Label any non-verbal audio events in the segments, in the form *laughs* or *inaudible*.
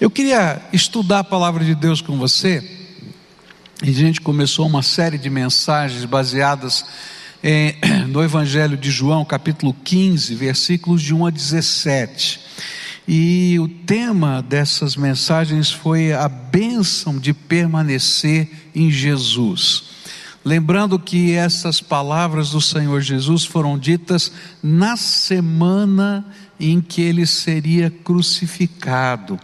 Eu queria estudar a palavra de Deus com você, e a gente começou uma série de mensagens baseadas em, *clears throat* no Evangelho de João, capítulo 15, versículos de 1 a 17. E o tema dessas mensagens foi a bênção de permanecer em Jesus. Lembrando que essas palavras do Senhor Jesus foram ditas na semana em que ele seria crucificado.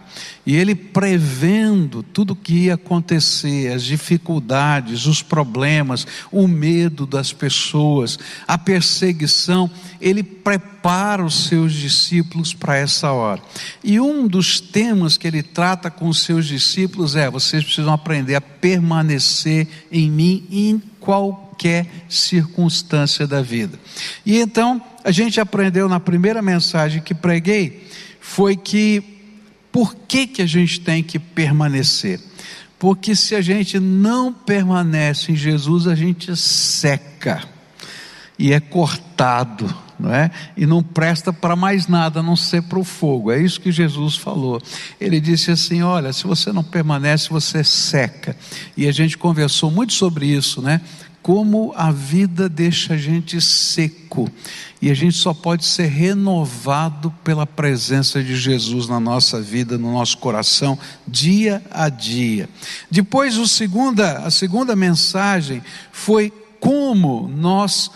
E ele prevendo tudo o que ia acontecer, as dificuldades, os problemas, o medo das pessoas, a perseguição, ele prepara os seus discípulos para essa hora. E um dos temas que ele trata com os seus discípulos é: vocês precisam aprender a permanecer em mim em qualquer circunstância da vida. E então, a gente aprendeu na primeira mensagem que preguei, foi que por que, que a gente tem que permanecer? Porque se a gente não permanece em Jesus, a gente seca e é cortado, não é? E não presta para mais nada, a não ser para o fogo. É isso que Jesus falou. Ele disse assim: Olha, se você não permanece, você seca. E a gente conversou muito sobre isso, né? Como a vida deixa a gente seco e a gente só pode ser renovado pela presença de Jesus na nossa vida, no nosso coração, dia a dia. Depois, segunda, a segunda mensagem foi como nós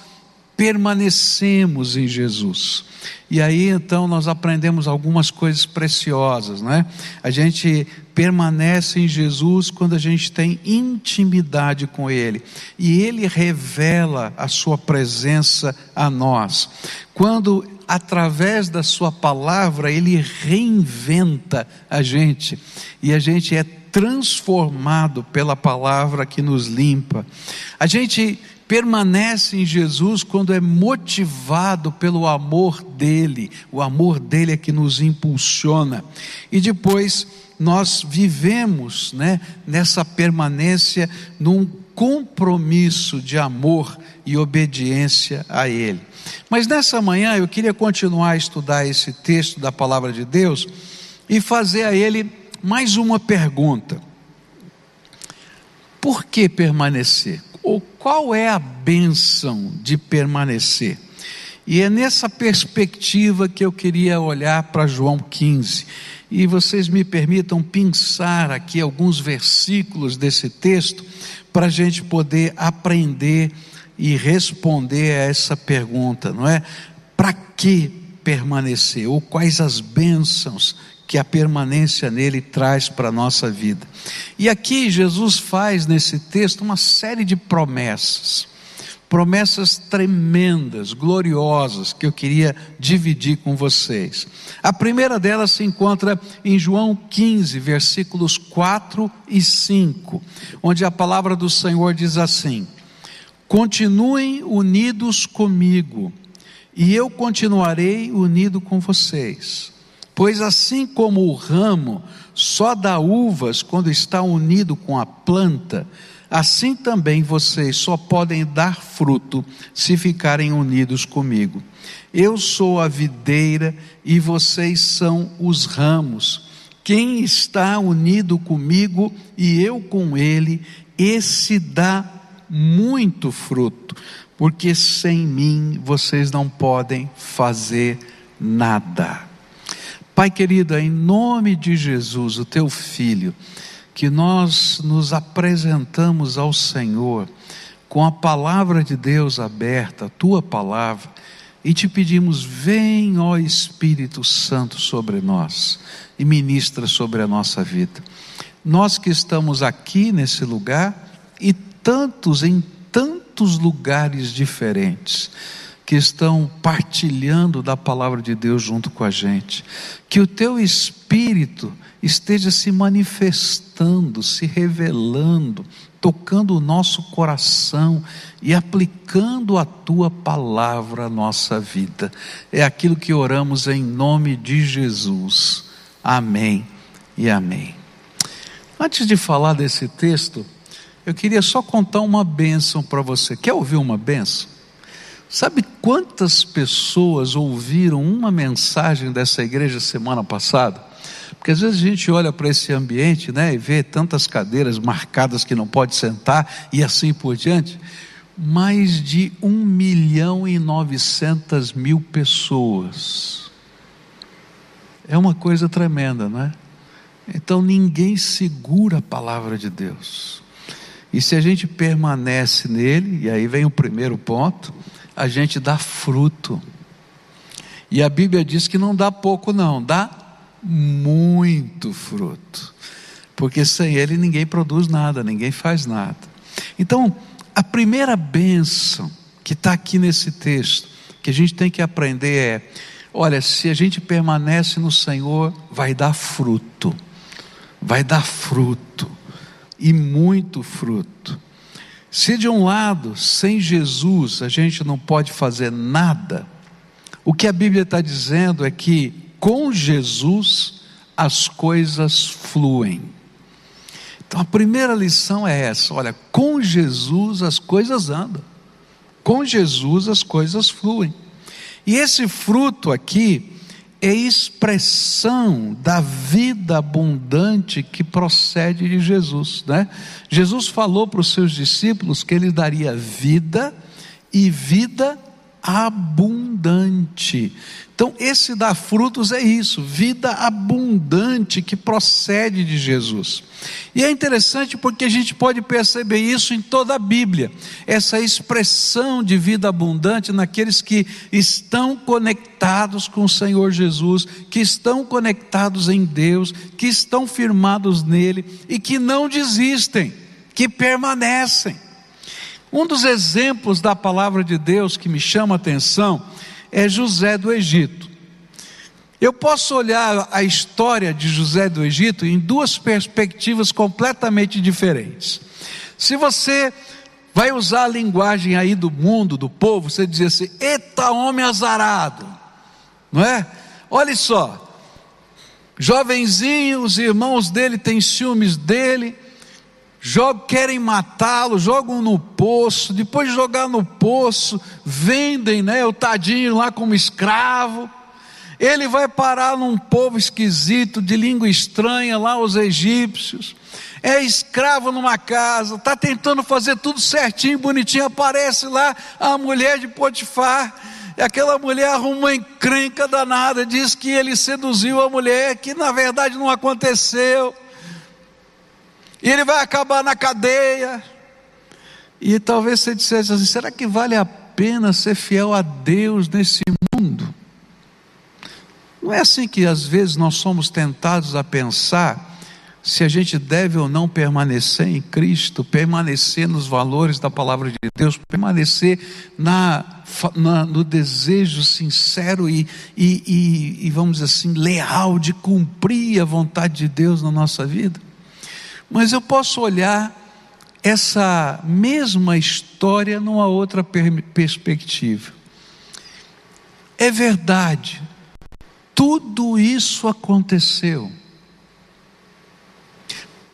permanecemos em Jesus. E aí então nós aprendemos algumas coisas preciosas, não é? A gente permanece em Jesus quando a gente tem intimidade com Ele e Ele revela a Sua presença a nós. Quando através da Sua palavra Ele reinventa a gente e a gente é transformado pela palavra que nos limpa. A gente permanece em Jesus quando é motivado pelo amor dele, o amor dele é que nos impulsiona. E depois nós vivemos, né, nessa permanência num compromisso de amor e obediência a ele. Mas nessa manhã eu queria continuar a estudar esse texto da palavra de Deus e fazer a ele mais uma pergunta. Por que permanecer? Ou qual é a bênção de permanecer? E é nessa perspectiva que eu queria olhar para João 15. E vocês me permitam pensar aqui alguns versículos desse texto para a gente poder aprender e responder a essa pergunta, não é? Para que permanecer? Ou quais as bênçãos que a permanência nele traz para a nossa vida. E aqui Jesus faz nesse texto uma série de promessas, promessas tremendas, gloriosas, que eu queria dividir com vocês. A primeira delas se encontra em João 15, versículos 4 e 5, onde a palavra do Senhor diz assim: Continuem unidos comigo, e eu continuarei unido com vocês. Pois assim como o ramo só dá uvas quando está unido com a planta, assim também vocês só podem dar fruto se ficarem unidos comigo. Eu sou a videira e vocês são os ramos. Quem está unido comigo e eu com ele, esse dá muito fruto, porque sem mim vocês não podem fazer nada. Pai querido, em nome de Jesus, o teu filho, que nós nos apresentamos ao Senhor com a palavra de Deus aberta, a tua palavra, e te pedimos: vem, ó Espírito Santo, sobre nós e ministra sobre a nossa vida. Nós que estamos aqui nesse lugar e tantos em tantos lugares diferentes, que estão partilhando da palavra de Deus junto com a gente. Que o teu espírito esteja se manifestando, se revelando, tocando o nosso coração e aplicando a tua palavra à nossa vida. É aquilo que oramos em nome de Jesus. Amém e amém. Antes de falar desse texto, eu queria só contar uma bênção para você. Quer ouvir uma bênção? Sabe quantas pessoas ouviram uma mensagem dessa igreja semana passada? Porque às vezes a gente olha para esse ambiente né, e vê tantas cadeiras marcadas que não pode sentar e assim por diante. Mais de 1 milhão e 900 mil pessoas. É uma coisa tremenda, não é? Então ninguém segura a palavra de Deus. E se a gente permanece nele, e aí vem o primeiro ponto, a gente dá fruto. E a Bíblia diz que não dá pouco, não, dá muito fruto. Porque sem ele ninguém produz nada, ninguém faz nada. Então, a primeira bênção que está aqui nesse texto, que a gente tem que aprender é: olha, se a gente permanece no Senhor, vai dar fruto, vai dar fruto, e muito fruto. Se de um lado, sem Jesus, a gente não pode fazer nada, o que a Bíblia está dizendo é que com Jesus as coisas fluem. Então a primeira lição é essa: olha, com Jesus as coisas andam, com Jesus as coisas fluem. E esse fruto aqui é expressão da vida abundante que procede de Jesus, né? Jesus falou para os seus discípulos que ele daria vida e vida. Então, esse dar frutos é isso, vida abundante que procede de Jesus. E é interessante porque a gente pode perceber isso em toda a Bíblia, essa expressão de vida abundante naqueles que estão conectados com o Senhor Jesus, que estão conectados em Deus, que estão firmados nele e que não desistem, que permanecem. Um dos exemplos da palavra de Deus que me chama a atenção é José do Egito. Eu posso olhar a história de José do Egito em duas perspectivas completamente diferentes. Se você vai usar a linguagem aí do mundo, do povo, você diz assim: "Eita homem azarado", não é? Olha só, jovenzinho, os irmãos dele têm ciúmes dele, jogam, querem matá-lo, jogam no poço, depois de jogar no poço, vendem né, o tadinho lá como escravo. Ele vai parar num povo esquisito, de língua estranha, lá os egípcios. É escravo numa casa, está tentando fazer tudo certinho, bonitinho. Aparece lá a mulher de Potifar. E aquela mulher arruma uma encrenca danada, diz que ele seduziu a mulher, que na verdade não aconteceu. E ele vai acabar na cadeia. E talvez você dissesse assim: será que vale a pena ser fiel a Deus nesse mundo? Não é assim que às vezes nós somos tentados a pensar se a gente deve ou não permanecer em Cristo, permanecer nos valores da palavra de Deus, permanecer na, na no desejo sincero e, e, e, e, vamos dizer assim, leal de cumprir a vontade de Deus na nossa vida. Mas eu posso olhar essa mesma história numa outra per perspectiva. É verdade, tudo isso aconteceu.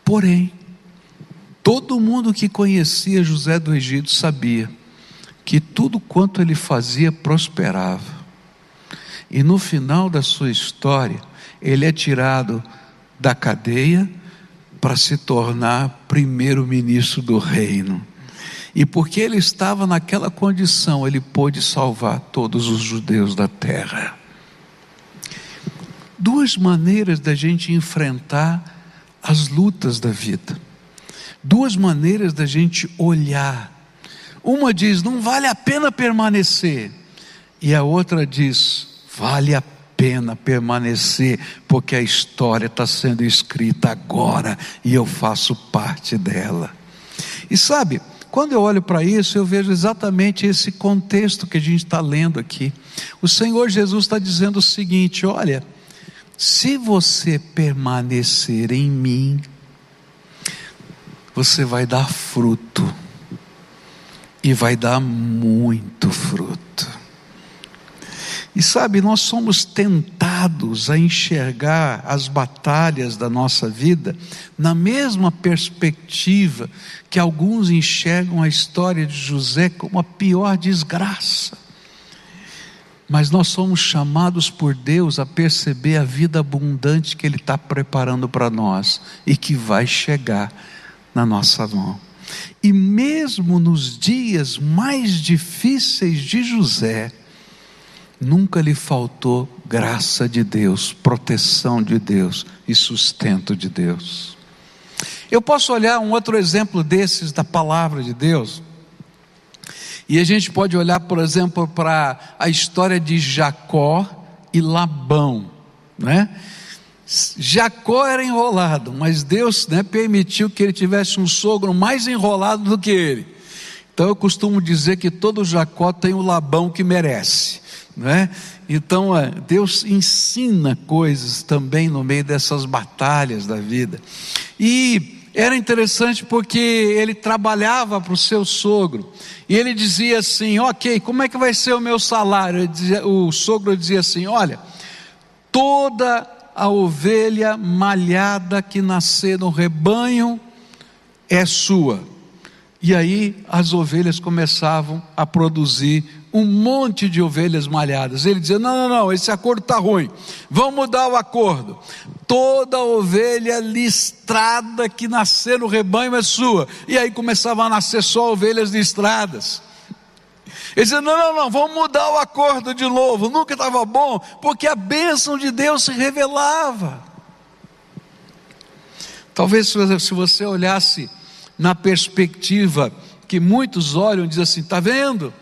Porém, todo mundo que conhecia José do Egito sabia que tudo quanto ele fazia prosperava. E no final da sua história, ele é tirado da cadeia para se tornar primeiro-ministro do reino. E porque ele estava naquela condição, ele pôde salvar todos os judeus da terra. Duas maneiras da gente enfrentar as lutas da vida. Duas maneiras da gente olhar. Uma diz: não vale a pena permanecer. E a outra diz: vale a pena permanecer, porque a história está sendo escrita agora e eu faço parte dela. E sabe, quando eu olho para isso, eu vejo exatamente esse contexto que a gente está lendo aqui. O Senhor Jesus está dizendo o seguinte: olha, se você permanecer em mim, você vai dar fruto, e vai dar muito fruto. E sabe, nós somos tentados a enxergar as batalhas da nossa vida na mesma perspectiva que alguns enxergam a história de José como a pior desgraça. mas nós somos chamados por Deus a perceber a vida abundante que Ele está preparando para nós e que vai chegar na nossa mão. E mesmo nos dias mais difíceis de José, nunca lhe faltou graça de Deus, proteção de Deus e sustento de Deus. Eu posso olhar um outro exemplo desses da palavra de Deus. E a gente pode olhar, por exemplo, para a história de Jacó e Labão, né? Jacó era enrolado, mas Deus né, permitiu que ele tivesse um sogro mais enrolado do que ele. Então eu costumo dizer que todo Jacó tem o Labão que merece. Né? Então Deus ensina coisas também no meio dessas batalhas da vida. E era interessante porque ele trabalhava para o seu sogro. E ele dizia assim: Ok, como é que vai ser o meu salário? Dizia, o sogro dizia assim: Olha, toda a ovelha malhada que nascer no rebanho é sua. E aí as ovelhas começavam a produzir um monte de ovelhas malhadas. Ele dizia: Não, não, não, esse acordo está ruim. Vamos mudar o acordo. Toda ovelha listrada que nascer no rebanho é sua. E aí começavam a nascer só ovelhas listradas. Ele dizia: não, não, não, vamos mudar o acordo de novo. Nunca estava bom, porque a bênção de Deus se revelava. Talvez se você olhasse na perspectiva que muitos olham dizem assim: está vendo?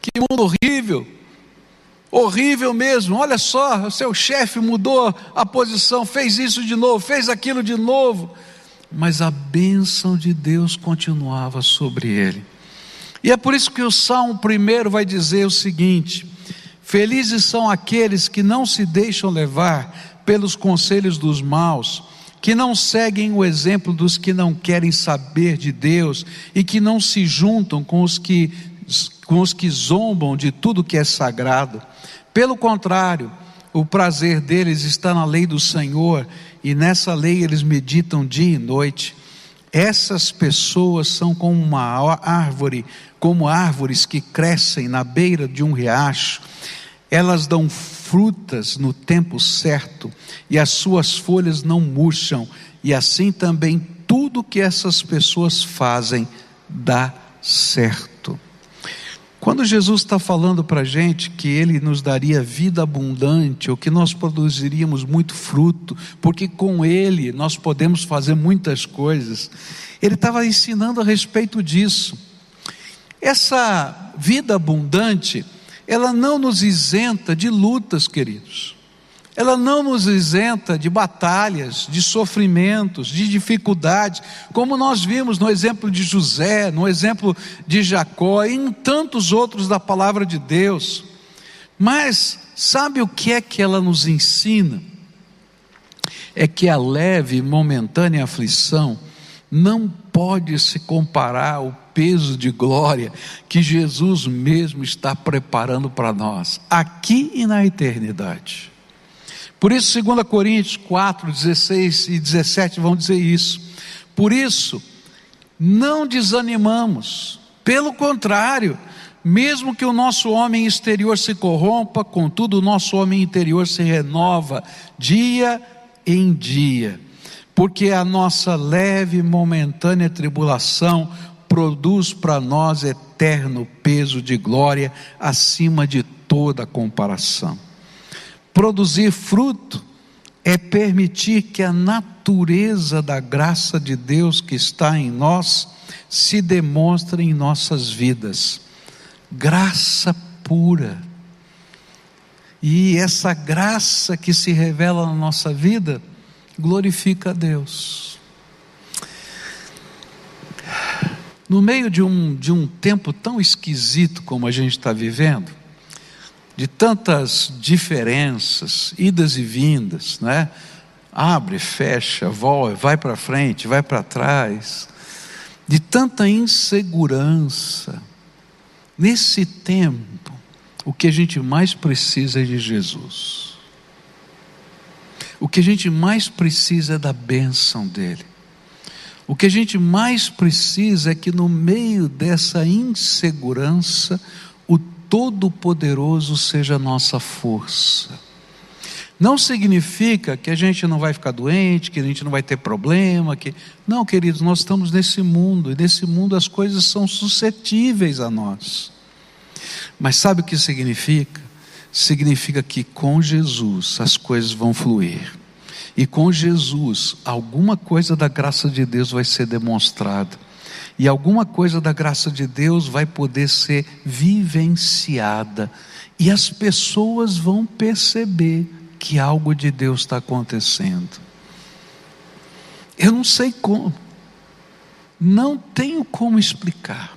Que mundo horrível, horrível mesmo. Olha só, seu chefe mudou a posição, fez isso de novo, fez aquilo de novo. Mas a bênção de Deus continuava sobre ele. E é por isso que o Salmo primeiro vai dizer o seguinte: Felizes são aqueles que não se deixam levar pelos conselhos dos maus, que não seguem o exemplo dos que não querem saber de Deus e que não se juntam com os que, com os que zombam de tudo que é sagrado. Pelo contrário, o prazer deles está na lei do Senhor e nessa lei eles meditam dia e noite. Essas pessoas são como uma árvore como árvores que crescem na beira de um riacho, elas dão frutas no tempo certo, e as suas folhas não murcham, e assim também tudo que essas pessoas fazem dá certo. Quando Jesus está falando para a gente que Ele nos daria vida abundante, ou que nós produziríamos muito fruto, porque com Ele nós podemos fazer muitas coisas, Ele estava ensinando a respeito disso. Essa vida abundante, ela não nos isenta de lutas, queridos. Ela não nos isenta de batalhas, de sofrimentos, de dificuldades, como nós vimos no exemplo de José, no exemplo de Jacó e em tantos outros da palavra de Deus. Mas sabe o que é que ela nos ensina? É que a leve e momentânea aflição não pode se comparar ao peso de glória que Jesus mesmo está preparando para nós, aqui e na eternidade. Por isso, 2 Coríntios 4, 16 e 17 vão dizer isso. Por isso, não desanimamos, pelo contrário, mesmo que o nosso homem exterior se corrompa, contudo, o nosso homem interior se renova dia em dia, porque a nossa leve e momentânea tribulação produz para nós eterno peso de glória acima de toda comparação. Produzir fruto é permitir que a natureza da graça de Deus que está em nós se demonstre em nossas vidas. Graça pura. E essa graça que se revela na nossa vida glorifica a Deus. No meio de um, de um tempo tão esquisito como a gente está vivendo, de tantas diferenças, idas e vindas, né? Abre, fecha, volta, vai para frente, vai para trás, de tanta insegurança. Nesse tempo, o que a gente mais precisa é de Jesus. O que a gente mais precisa é da bênção dEle. O que a gente mais precisa é que no meio dessa insegurança, Todo-Poderoso seja a nossa força. Não significa que a gente não vai ficar doente, que a gente não vai ter problema, que não, queridos, nós estamos nesse mundo e nesse mundo as coisas são suscetíveis a nós. Mas sabe o que significa? Significa que com Jesus as coisas vão fluir. E com Jesus, alguma coisa da graça de Deus vai ser demonstrada. E alguma coisa da graça de Deus vai poder ser vivenciada. E as pessoas vão perceber que algo de Deus está acontecendo. Eu não sei como, não tenho como explicar,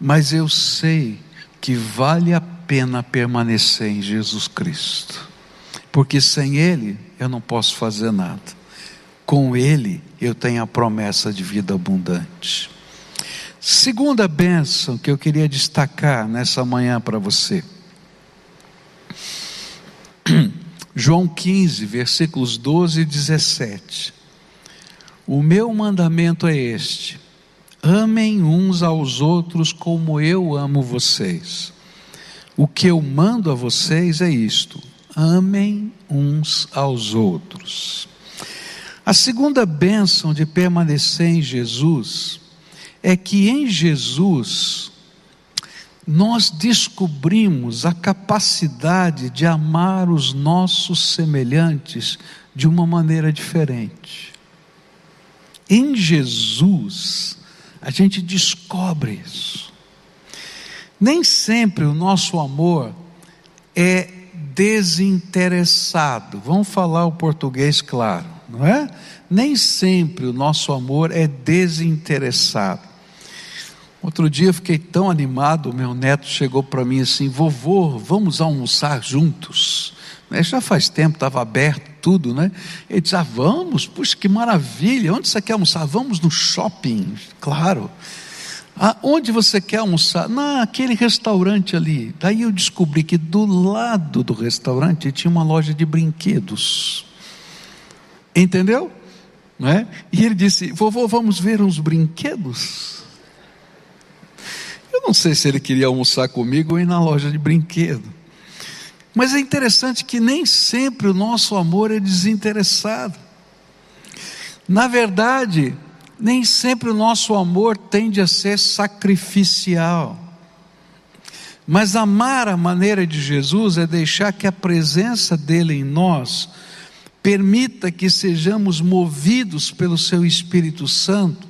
mas eu sei que vale a pena permanecer em Jesus Cristo, porque sem Ele eu não posso fazer nada, com Ele eu tenho a promessa de vida abundante. Segunda bênção que eu queria destacar nessa manhã para você. *clears throat* João 15, versículos 12 e 17. O meu mandamento é este: amem uns aos outros como eu amo vocês. O que eu mando a vocês é isto: amem uns aos outros. A segunda bênção de permanecer em Jesus é que em Jesus nós descobrimos a capacidade de amar os nossos semelhantes de uma maneira diferente. Em Jesus, a gente descobre isso. Nem sempre o nosso amor é desinteressado. Vamos falar o português claro, não é? Nem sempre o nosso amor é desinteressado. Outro dia eu fiquei tão animado, meu neto chegou para mim assim: vovô, vamos almoçar juntos. Né, já faz tempo, estava aberto tudo, né? Ele disse: ah, vamos, puxa, que maravilha, onde você quer almoçar? Vamos no shopping, claro. Ah, onde você quer almoçar? Naquele restaurante ali. Daí eu descobri que do lado do restaurante tinha uma loja de brinquedos. Entendeu? É? E ele disse: Vovô, vamos ver uns brinquedos? Eu não sei se ele queria almoçar comigo ou ir na loja de brinquedo. Mas é interessante que nem sempre o nosso amor é desinteressado. Na verdade, nem sempre o nosso amor tende a ser sacrificial. Mas amar a maneira de Jesus é deixar que a presença dele em nós permita que sejamos movidos pelo seu Espírito Santo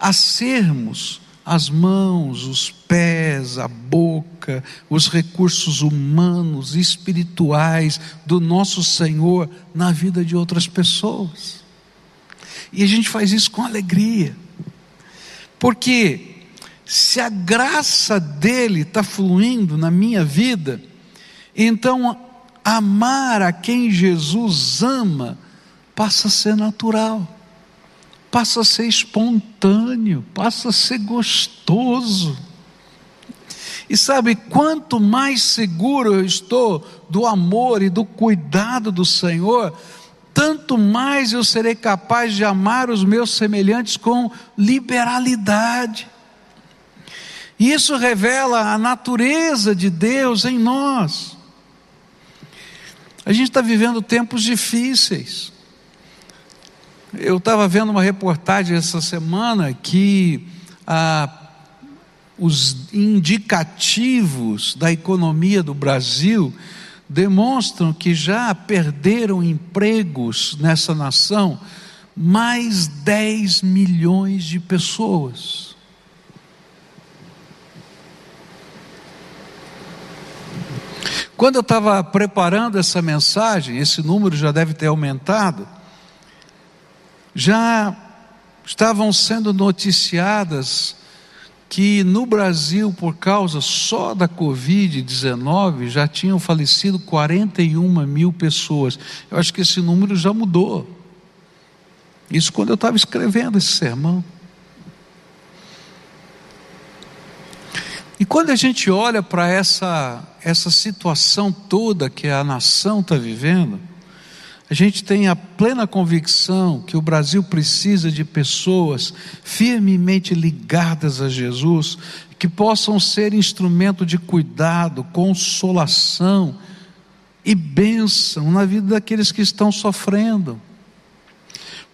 a sermos as mãos, os pés, a boca, os recursos humanos, espirituais do nosso Senhor na vida de outras pessoas. E a gente faz isso com alegria, porque se a graça dele está fluindo na minha vida, então amar a quem Jesus ama passa a ser natural passa a ser espontâneo, passa a ser gostoso. E sabe, quanto mais seguro eu estou do amor e do cuidado do Senhor, tanto mais eu serei capaz de amar os meus semelhantes com liberalidade. Isso revela a natureza de Deus em nós. A gente está vivendo tempos difíceis. Eu estava vendo uma reportagem essa semana que ah, os indicativos da economia do Brasil demonstram que já perderam empregos nessa nação mais 10 milhões de pessoas. Quando eu estava preparando essa mensagem, esse número já deve ter aumentado já estavam sendo noticiadas que no Brasil, por causa só da Covid-19, já tinham falecido 41 mil pessoas. Eu acho que esse número já mudou. Isso quando eu estava escrevendo esse sermão. E quando a gente olha para essa, essa situação toda que a nação está vivendo, a gente tem a plena convicção que o Brasil precisa de pessoas firmemente ligadas a Jesus, que possam ser instrumento de cuidado, consolação e bênção na vida daqueles que estão sofrendo.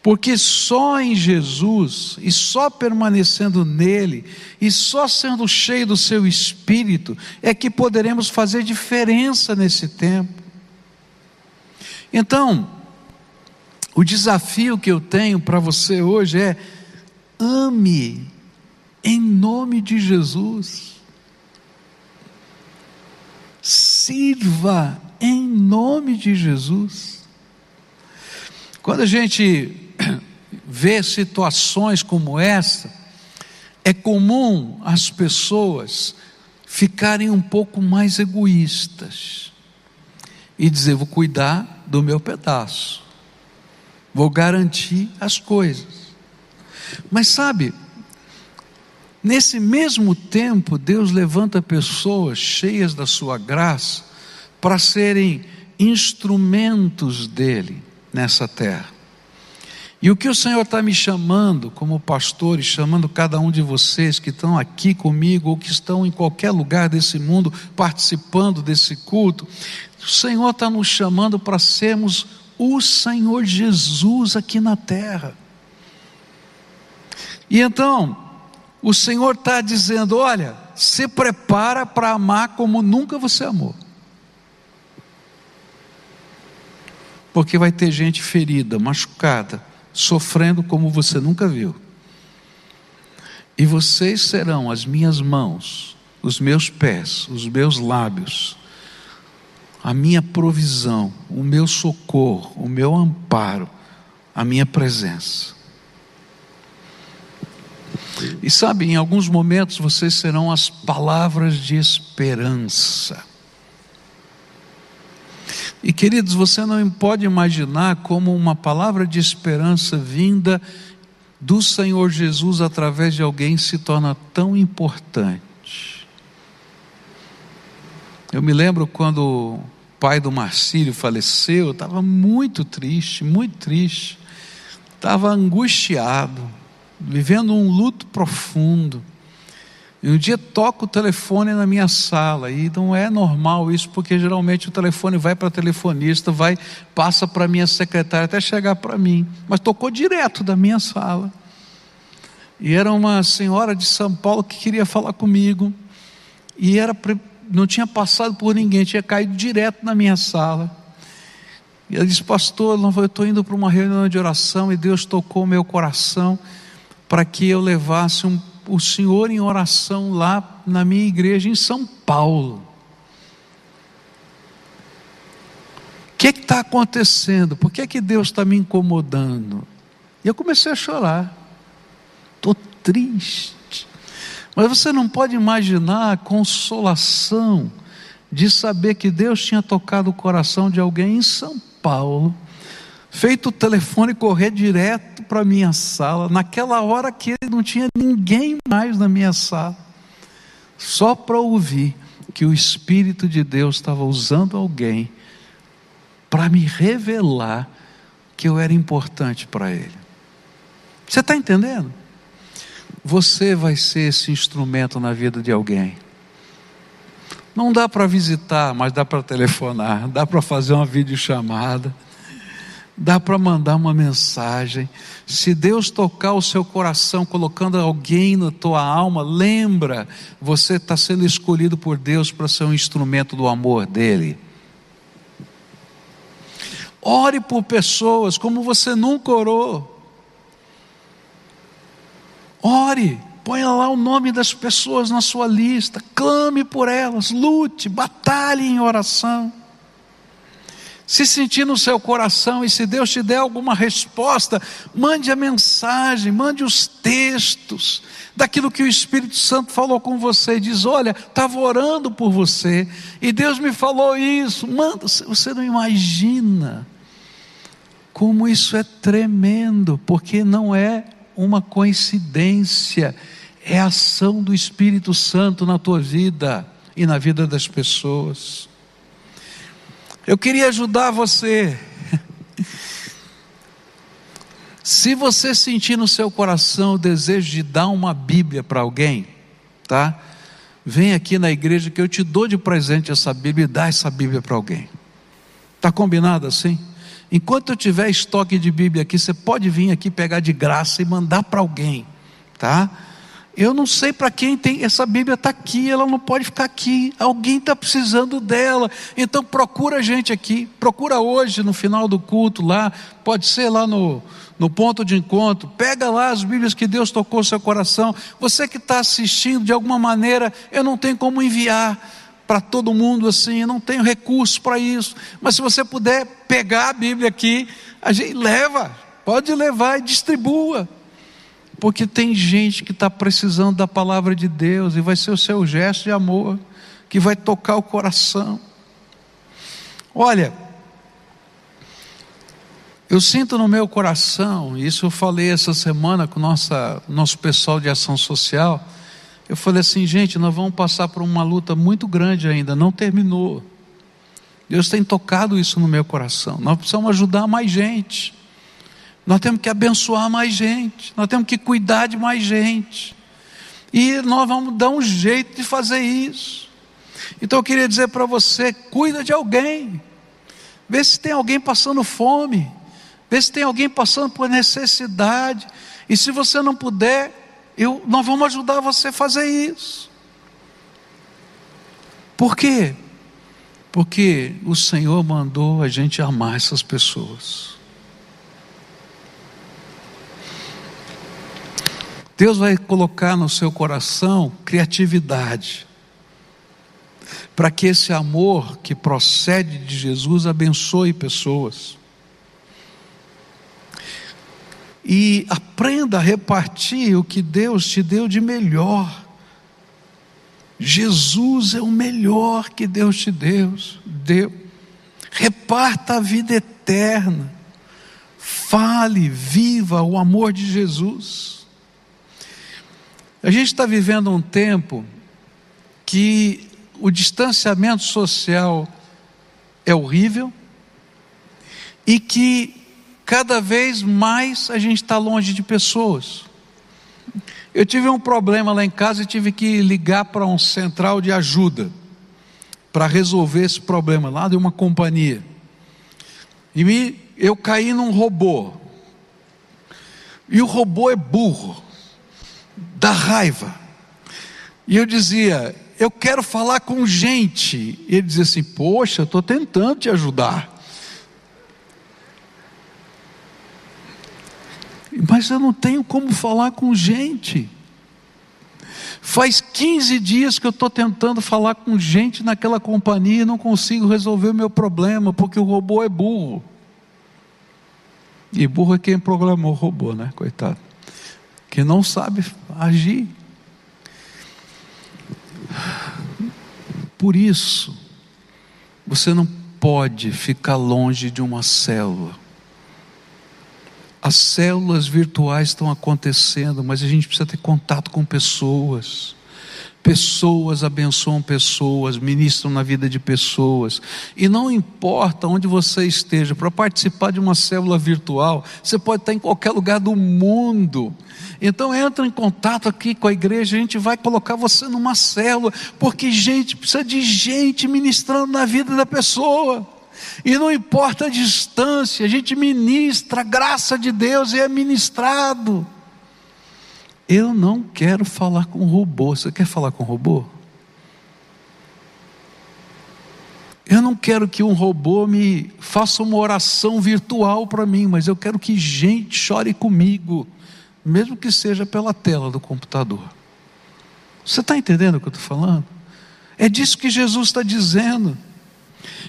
Porque só em Jesus, e só permanecendo nele, e só sendo cheio do seu espírito, é que poderemos fazer diferença nesse tempo. Então, o desafio que eu tenho para você hoje é: ame em nome de Jesus. Sirva em nome de Jesus. Quando a gente vê situações como essa, é comum as pessoas ficarem um pouco mais egoístas e dizer: vou cuidar do meu pedaço, vou garantir as coisas. Mas sabe, nesse mesmo tempo, Deus levanta pessoas cheias da sua graça para serem instrumentos dele nessa terra. E o que o Senhor está me chamando como pastor e chamando cada um de vocês que estão aqui comigo ou que estão em qualquer lugar desse mundo participando desse culto, o Senhor está nos chamando para sermos o Senhor Jesus aqui na terra. E então, o Senhor está dizendo: olha, se prepara para amar como nunca você amou. Porque vai ter gente ferida, machucada, sofrendo como você nunca viu. E vocês serão as minhas mãos, os meus pés, os meus lábios, a minha provisão, o meu socorro, o meu amparo, a minha presença. E sabe, em alguns momentos vocês serão as palavras de esperança. E queridos, você não pode imaginar como uma palavra de esperança vinda do Senhor Jesus através de alguém se torna tão importante. Eu me lembro quando o pai do Marcílio faleceu, eu estava muito triste, muito triste, estava angustiado, vivendo um luto profundo. E um dia toca o telefone na minha sala, e não é normal isso, porque geralmente o telefone vai para telefonista, vai, passa para minha secretária até chegar para mim. Mas tocou direto da minha sala. E era uma senhora de São Paulo que queria falar comigo. E era, não tinha passado por ninguém, tinha caído direto na minha sala. E ela disse, pastor, eu estou indo para uma reunião de oração e Deus tocou meu coração para que eu levasse um o Senhor em oração lá na minha igreja em São Paulo. O que está acontecendo? Por que, que Deus está me incomodando? E eu comecei a chorar. Estou triste. Mas você não pode imaginar a consolação de saber que Deus tinha tocado o coração de alguém em São Paulo feito o telefone correr direto para a minha sala, naquela hora que não tinha ninguém mais na minha sala, só para ouvir que o Espírito de Deus estava usando alguém para me revelar que eu era importante para Ele. Você está entendendo? Você vai ser esse instrumento na vida de alguém. Não dá para visitar, mas dá para telefonar, dá para fazer uma videochamada dá para mandar uma mensagem. Se Deus tocar o seu coração, colocando alguém na tua alma, lembra, você está sendo escolhido por Deus para ser um instrumento do amor dEle. Ore por pessoas como você nunca orou. Ore, ponha lá o nome das pessoas na sua lista, clame por elas, lute, batalhe em oração se sentir no seu coração e se Deus te der alguma resposta, mande a mensagem, mande os textos daquilo que o Espírito Santo falou com você. Diz: Olha, estava orando por você e Deus me falou isso. Manda, você não imagina como isso é tremendo, porque não é uma coincidência, é a ação do Espírito Santo na tua vida e na vida das pessoas. Eu queria ajudar você Se você sentir no seu coração o desejo de dar uma Bíblia para alguém, tá? Vem aqui na igreja que eu te dou de presente essa Bíblia e dá essa Bíblia para alguém. Tá combinado assim? Enquanto eu tiver estoque de Bíblia aqui, você pode vir aqui pegar de graça e mandar para alguém, tá? Eu não sei para quem tem, essa Bíblia está aqui, ela não pode ficar aqui, alguém está precisando dela, então procura a gente aqui, procura hoje no final do culto lá, pode ser lá no, no ponto de encontro, pega lá as Bíblias que Deus tocou seu coração, você que está assistindo de alguma maneira, eu não tenho como enviar para todo mundo assim, não tenho recursos para isso, mas se você puder pegar a Bíblia aqui, a gente leva, pode levar e distribua. Porque tem gente que está precisando da palavra de Deus e vai ser o seu gesto de amor que vai tocar o coração. Olha, eu sinto no meu coração, isso eu falei essa semana com nossa, nosso pessoal de ação social. Eu falei assim, gente, nós vamos passar por uma luta muito grande ainda, não terminou. Deus tem tocado isso no meu coração. Nós precisamos ajudar mais gente. Nós temos que abençoar mais gente, nós temos que cuidar de mais gente. E nós vamos dar um jeito de fazer isso. Então eu queria dizer para você: cuida de alguém, vê se tem alguém passando fome, vê se tem alguém passando por necessidade. E se você não puder, eu, nós vamos ajudar você a fazer isso. Por quê? Porque o Senhor mandou a gente amar essas pessoas. Deus vai colocar no seu coração criatividade, para que esse amor que procede de Jesus abençoe pessoas. E aprenda a repartir o que Deus te deu de melhor. Jesus é o melhor que Deus te deu. deu. Reparta a vida eterna. Fale, viva o amor de Jesus. A gente está vivendo um tempo que o distanciamento social é horrível e que cada vez mais a gente está longe de pessoas. Eu tive um problema lá em casa e tive que ligar para um central de ajuda para resolver esse problema lá de uma companhia. E me, eu caí num robô. E o robô é burro da raiva. E eu dizia, eu quero falar com gente. E ele dizia assim: Poxa, estou tentando te ajudar. Mas eu não tenho como falar com gente. Faz 15 dias que eu estou tentando falar com gente naquela companhia e não consigo resolver o meu problema, porque o robô é burro. E burro é quem programou o robô, né? Coitado que não sabe agir. Por isso, você não pode ficar longe de uma célula. As células virtuais estão acontecendo, mas a gente precisa ter contato com pessoas. Pessoas abençoam pessoas, ministram na vida de pessoas. E não importa onde você esteja, para participar de uma célula virtual, você pode estar em qualquer lugar do mundo. Então entra em contato aqui com a igreja, a gente vai colocar você numa célula, porque gente precisa de gente ministrando na vida da pessoa. E não importa a distância, a gente ministra a graça de Deus e é ministrado. Eu não quero falar com robô. Você quer falar com robô? Eu não quero que um robô me faça uma oração virtual para mim, mas eu quero que gente chore comigo, mesmo que seja pela tela do computador. Você está entendendo o que eu estou falando? É disso que Jesus está dizendo.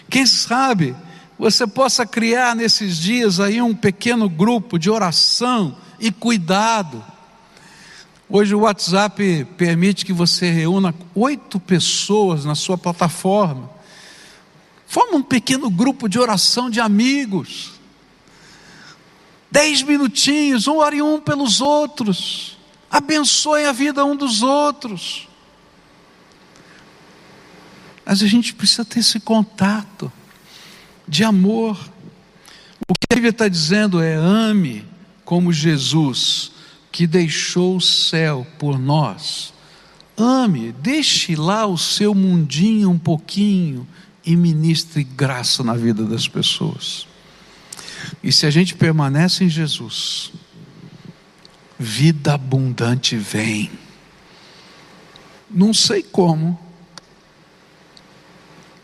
Quem sabe você possa criar nesses dias aí um pequeno grupo de oração e cuidado Hoje o WhatsApp permite que você reúna oito pessoas na sua plataforma. Forma um pequeno grupo de oração de amigos. Dez minutinhos, um ore um pelos outros. Abençoe a vida um dos outros. Mas a gente precisa ter esse contato de amor. O que a Bíblia está dizendo é ame como Jesus, que deixou o céu por nós, ame, deixe lá o seu mundinho um pouquinho e ministre graça na vida das pessoas. E se a gente permanece em Jesus, vida abundante vem. Não sei como,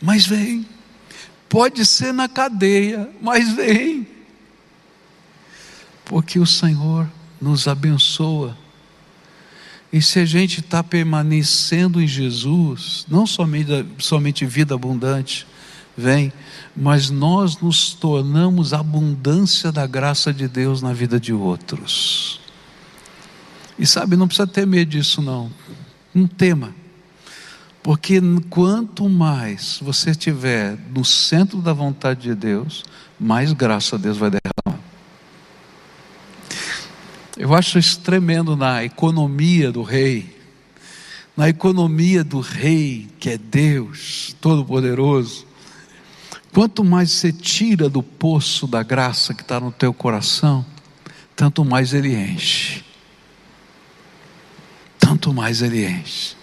mas vem. Pode ser na cadeia, mas vem. Porque o Senhor nos abençoa. E se a gente está permanecendo em Jesus, não somente, somente vida abundante vem, mas nós nos tornamos abundância da graça de Deus na vida de outros. E sabe, não precisa ter medo disso, não. Não tema. Porque quanto mais você estiver no centro da vontade de Deus, mais graça Deus vai derramar. Eu acho isso tremendo na economia do rei. Na economia do rei, que é Deus Todo-Poderoso. Quanto mais você tira do poço da graça que está no teu coração, tanto mais ele enche. Tanto mais ele enche.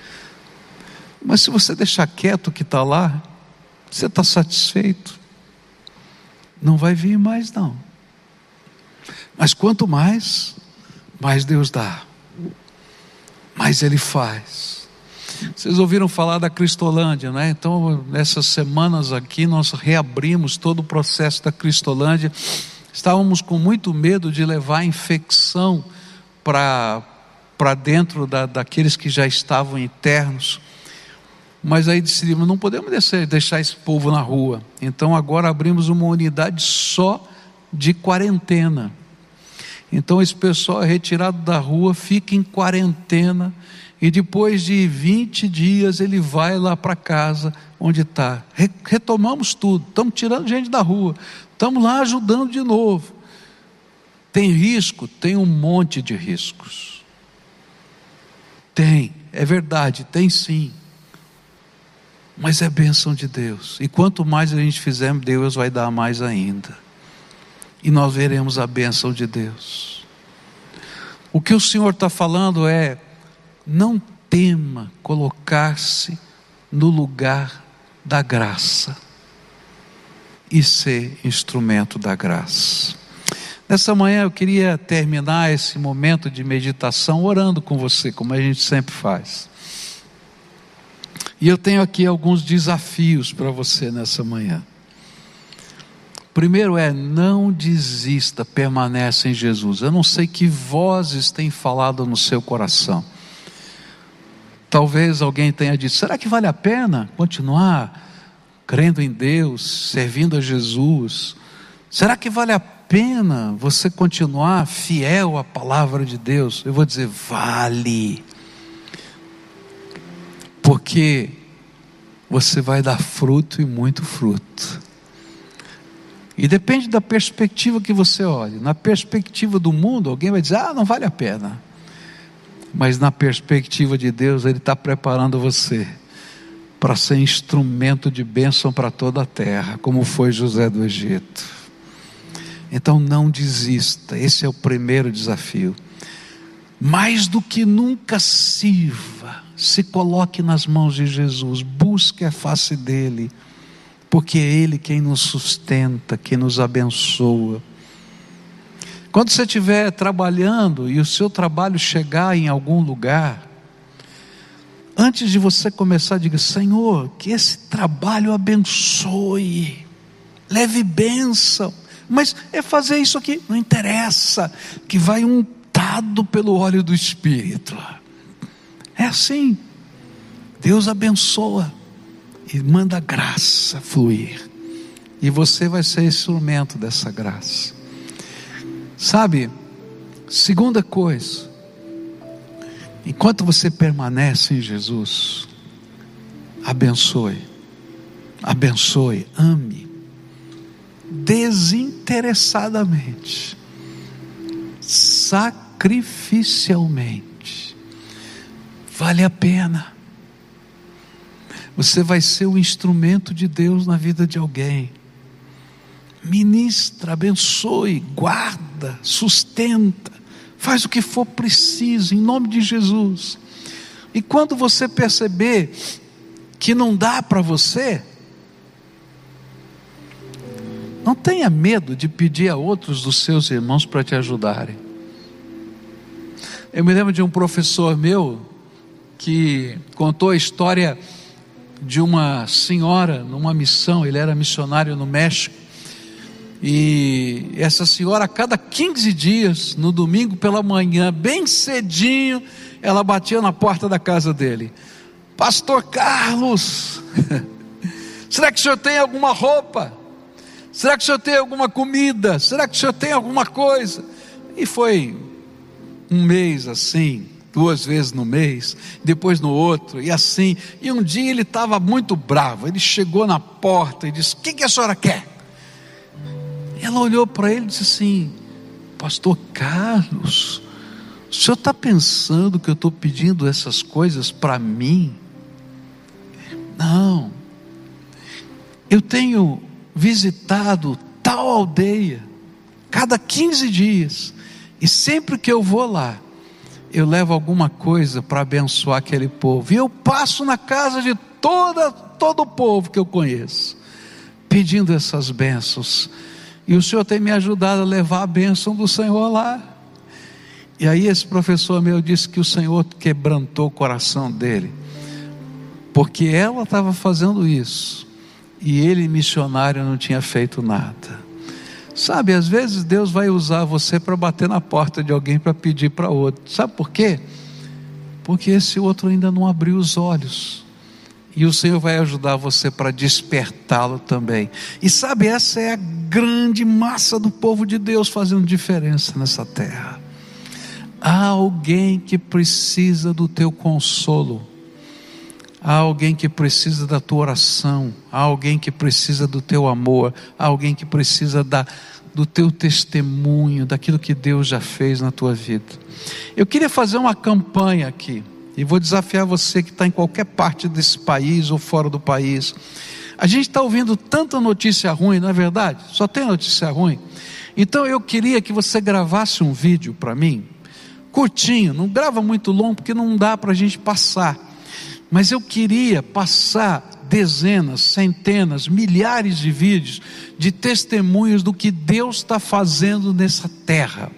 Mas se você deixar quieto o que está lá, você está satisfeito. Não vai vir mais, não. Mas quanto mais, mais Deus dá, mais Ele faz. Vocês ouviram falar da Cristolândia, né? Então, nessas semanas aqui, nós reabrimos todo o processo da Cristolândia. Estávamos com muito medo de levar infecção para dentro da, daqueles que já estavam internos. Mas aí decidimos, não podemos deixar, deixar esse povo na rua. Então agora abrimos uma unidade só de quarentena. Então esse pessoal é retirado da rua, fica em quarentena, e depois de 20 dias ele vai lá para casa onde está. Retomamos tudo, estamos tirando gente da rua, estamos lá ajudando de novo. Tem risco? Tem um monte de riscos. Tem, é verdade, tem sim mas é bênção de Deus. E quanto mais a gente fizer, Deus vai dar mais ainda. E nós veremos a bênção de Deus. O que o Senhor está falando é: não tema colocar-se no lugar da graça e ser instrumento da graça. Nessa manhã eu queria terminar esse momento de meditação orando com você, como a gente sempre faz. E eu tenho aqui alguns desafios para você nessa manhã. Primeiro é não desista, permanece em Jesus. Eu não sei que vozes têm falado no seu coração. Talvez alguém tenha dito: será que vale a pena continuar crendo em Deus, servindo a Jesus? Será que vale a pena você continuar fiel à palavra de Deus? Eu vou dizer: vale porque você vai dar fruto e muito fruto. E depende da perspectiva que você olhe. Na perspectiva do mundo, alguém vai dizer: ah, não vale a pena. Mas na perspectiva de Deus, Ele está preparando você para ser instrumento de bênção para toda a terra, como foi José do Egito. Então não desista, esse é o primeiro desafio. Mais do que nunca sirva se coloque nas mãos de Jesus, busque a face dele, porque é Ele quem nos sustenta, quem nos abençoa. Quando você estiver trabalhando e o seu trabalho chegar em algum lugar, antes de você começar, diga: Senhor, que esse trabalho abençoe, leve bênção. Mas é fazer isso aqui, não interessa, que vai untado pelo óleo do Espírito. É assim. Deus abençoa e manda graça fluir. E você vai ser instrumento dessa graça. Sabe, segunda coisa, enquanto você permanece em Jesus, abençoe, abençoe, ame, desinteressadamente, sacrificialmente Vale a pena. Você vai ser o instrumento de Deus na vida de alguém. ministra, abençoe, guarda, sustenta, faz o que for preciso, em nome de Jesus. E quando você perceber que não dá para você, não tenha medo de pedir a outros dos seus irmãos para te ajudarem. Eu me lembro de um professor meu que contou a história de uma senhora numa missão, ele era missionário no México. E essa senhora, a cada 15 dias, no domingo pela manhã, bem cedinho, ela batia na porta da casa dele. Pastor Carlos, *laughs* será que o senhor tem alguma roupa? Será que o senhor tem alguma comida? Será que o senhor tem alguma coisa? E foi um mês assim, duas vezes no mês, depois no outro, e assim. E um dia ele estava muito bravo. Ele chegou na porta e disse: O que, que a senhora quer? Ela olhou para ele e disse assim: Pastor Carlos, o senhor está pensando que eu estou pedindo essas coisas para mim? Não, eu tenho visitado tal aldeia, cada 15 dias, e sempre que eu vou lá, eu levo alguma coisa para abençoar aquele povo, e eu passo na casa de toda, todo o povo que eu conheço, pedindo essas bênçãos e o Senhor tem me ajudado a levar a bênção do Senhor lá. E aí esse professor meu disse que o Senhor quebrantou o coração dele, porque ela estava fazendo isso e ele, missionário, não tinha feito nada. Sabe, às vezes Deus vai usar você para bater na porta de alguém para pedir para outro. Sabe por quê? Porque esse outro ainda não abriu os olhos. E o Senhor vai ajudar você para despertá-lo também. E sabe, essa é a grande massa do povo de Deus fazendo diferença nessa terra. Há alguém que precisa do teu consolo. Há alguém que precisa da tua oração, há alguém que precisa do teu amor, há alguém que precisa da, do teu testemunho, daquilo que Deus já fez na tua vida. Eu queria fazer uma campanha aqui. E vou desafiar você que está em qualquer parte desse país ou fora do país. A gente está ouvindo tanta notícia ruim, não é verdade? Só tem notícia ruim. Então eu queria que você gravasse um vídeo para mim, curtinho, não grava muito longo porque não dá para a gente passar. Mas eu queria passar dezenas, centenas, milhares de vídeos de testemunhos do que Deus está fazendo nessa terra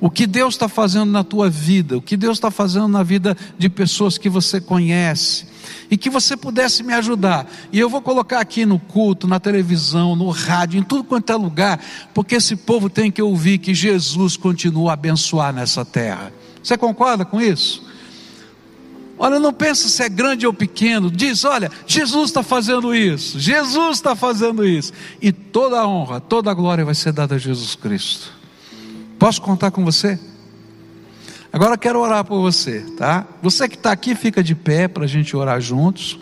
o que Deus está fazendo na tua vida, o que Deus está fazendo na vida de pessoas que você conhece, e que você pudesse me ajudar. E eu vou colocar aqui no culto, na televisão, no rádio, em tudo quanto é lugar, porque esse povo tem que ouvir que Jesus continua a abençoar nessa terra. Você concorda com isso? Olha, não pensa se é grande ou pequeno, diz: olha, Jesus está fazendo isso, Jesus está fazendo isso, e toda a honra, toda a glória vai ser dada a Jesus Cristo. Posso contar com você? Agora quero orar por você, tá? Você que está aqui, fica de pé para a gente orar juntos.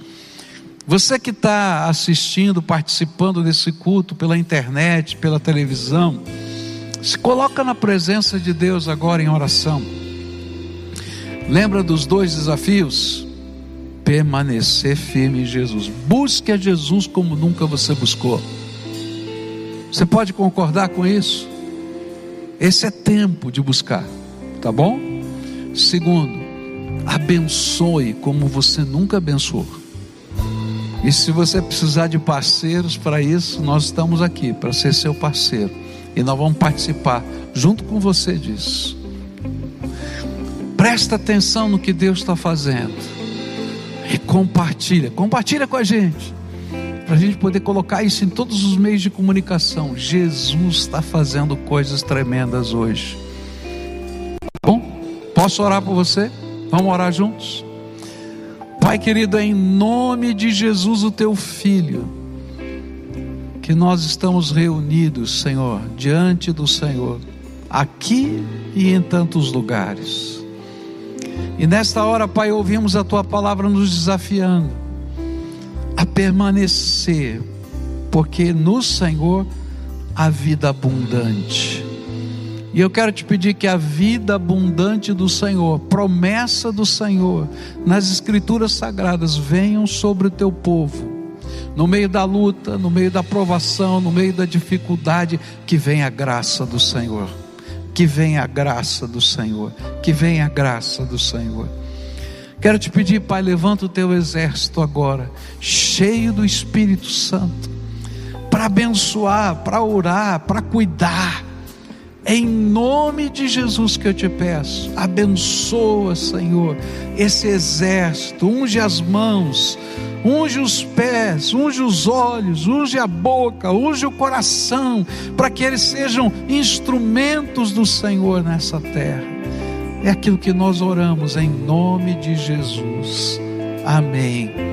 Você que está assistindo, participando desse culto pela internet, pela televisão, se coloca na presença de Deus agora em oração. Lembra dos dois desafios? Permanecer firme em Jesus. Busque a Jesus como nunca você buscou. Você pode concordar com isso? Esse é tempo de buscar, tá bom? Segundo, abençoe como você nunca abençoou. E se você precisar de parceiros para isso, nós estamos aqui para ser seu parceiro. E nós vamos participar junto com você disso. Presta atenção no que Deus está fazendo. E compartilha. Compartilha com a gente para a gente poder colocar isso em todos os meios de comunicação. Jesus está fazendo coisas tremendas hoje. Bom, posso orar por você? Vamos orar juntos? Pai querido, é em nome de Jesus, o teu filho, que nós estamos reunidos, Senhor, diante do Senhor, aqui e em tantos lugares. E nesta hora, Pai, ouvimos a tua palavra nos desafiando a permanecer, porque no Senhor há vida abundante. E eu quero te pedir que a vida abundante do Senhor, promessa do Senhor, nas Escrituras Sagradas, venham sobre o teu povo, no meio da luta, no meio da provação, no meio da dificuldade, que venha a graça do Senhor. Que venha a graça do Senhor. Que venha a graça do Senhor. Quero te pedir, Pai, levanta o teu exército agora, cheio do Espírito Santo, para abençoar, para orar, para cuidar. Em nome de Jesus que eu te peço, abençoa, Senhor, esse exército, unge as mãos, unge os pés, unge os olhos, unge a boca, unge o coração, para que eles sejam instrumentos do Senhor nessa terra. É aquilo que nós oramos em nome de Jesus. Amém.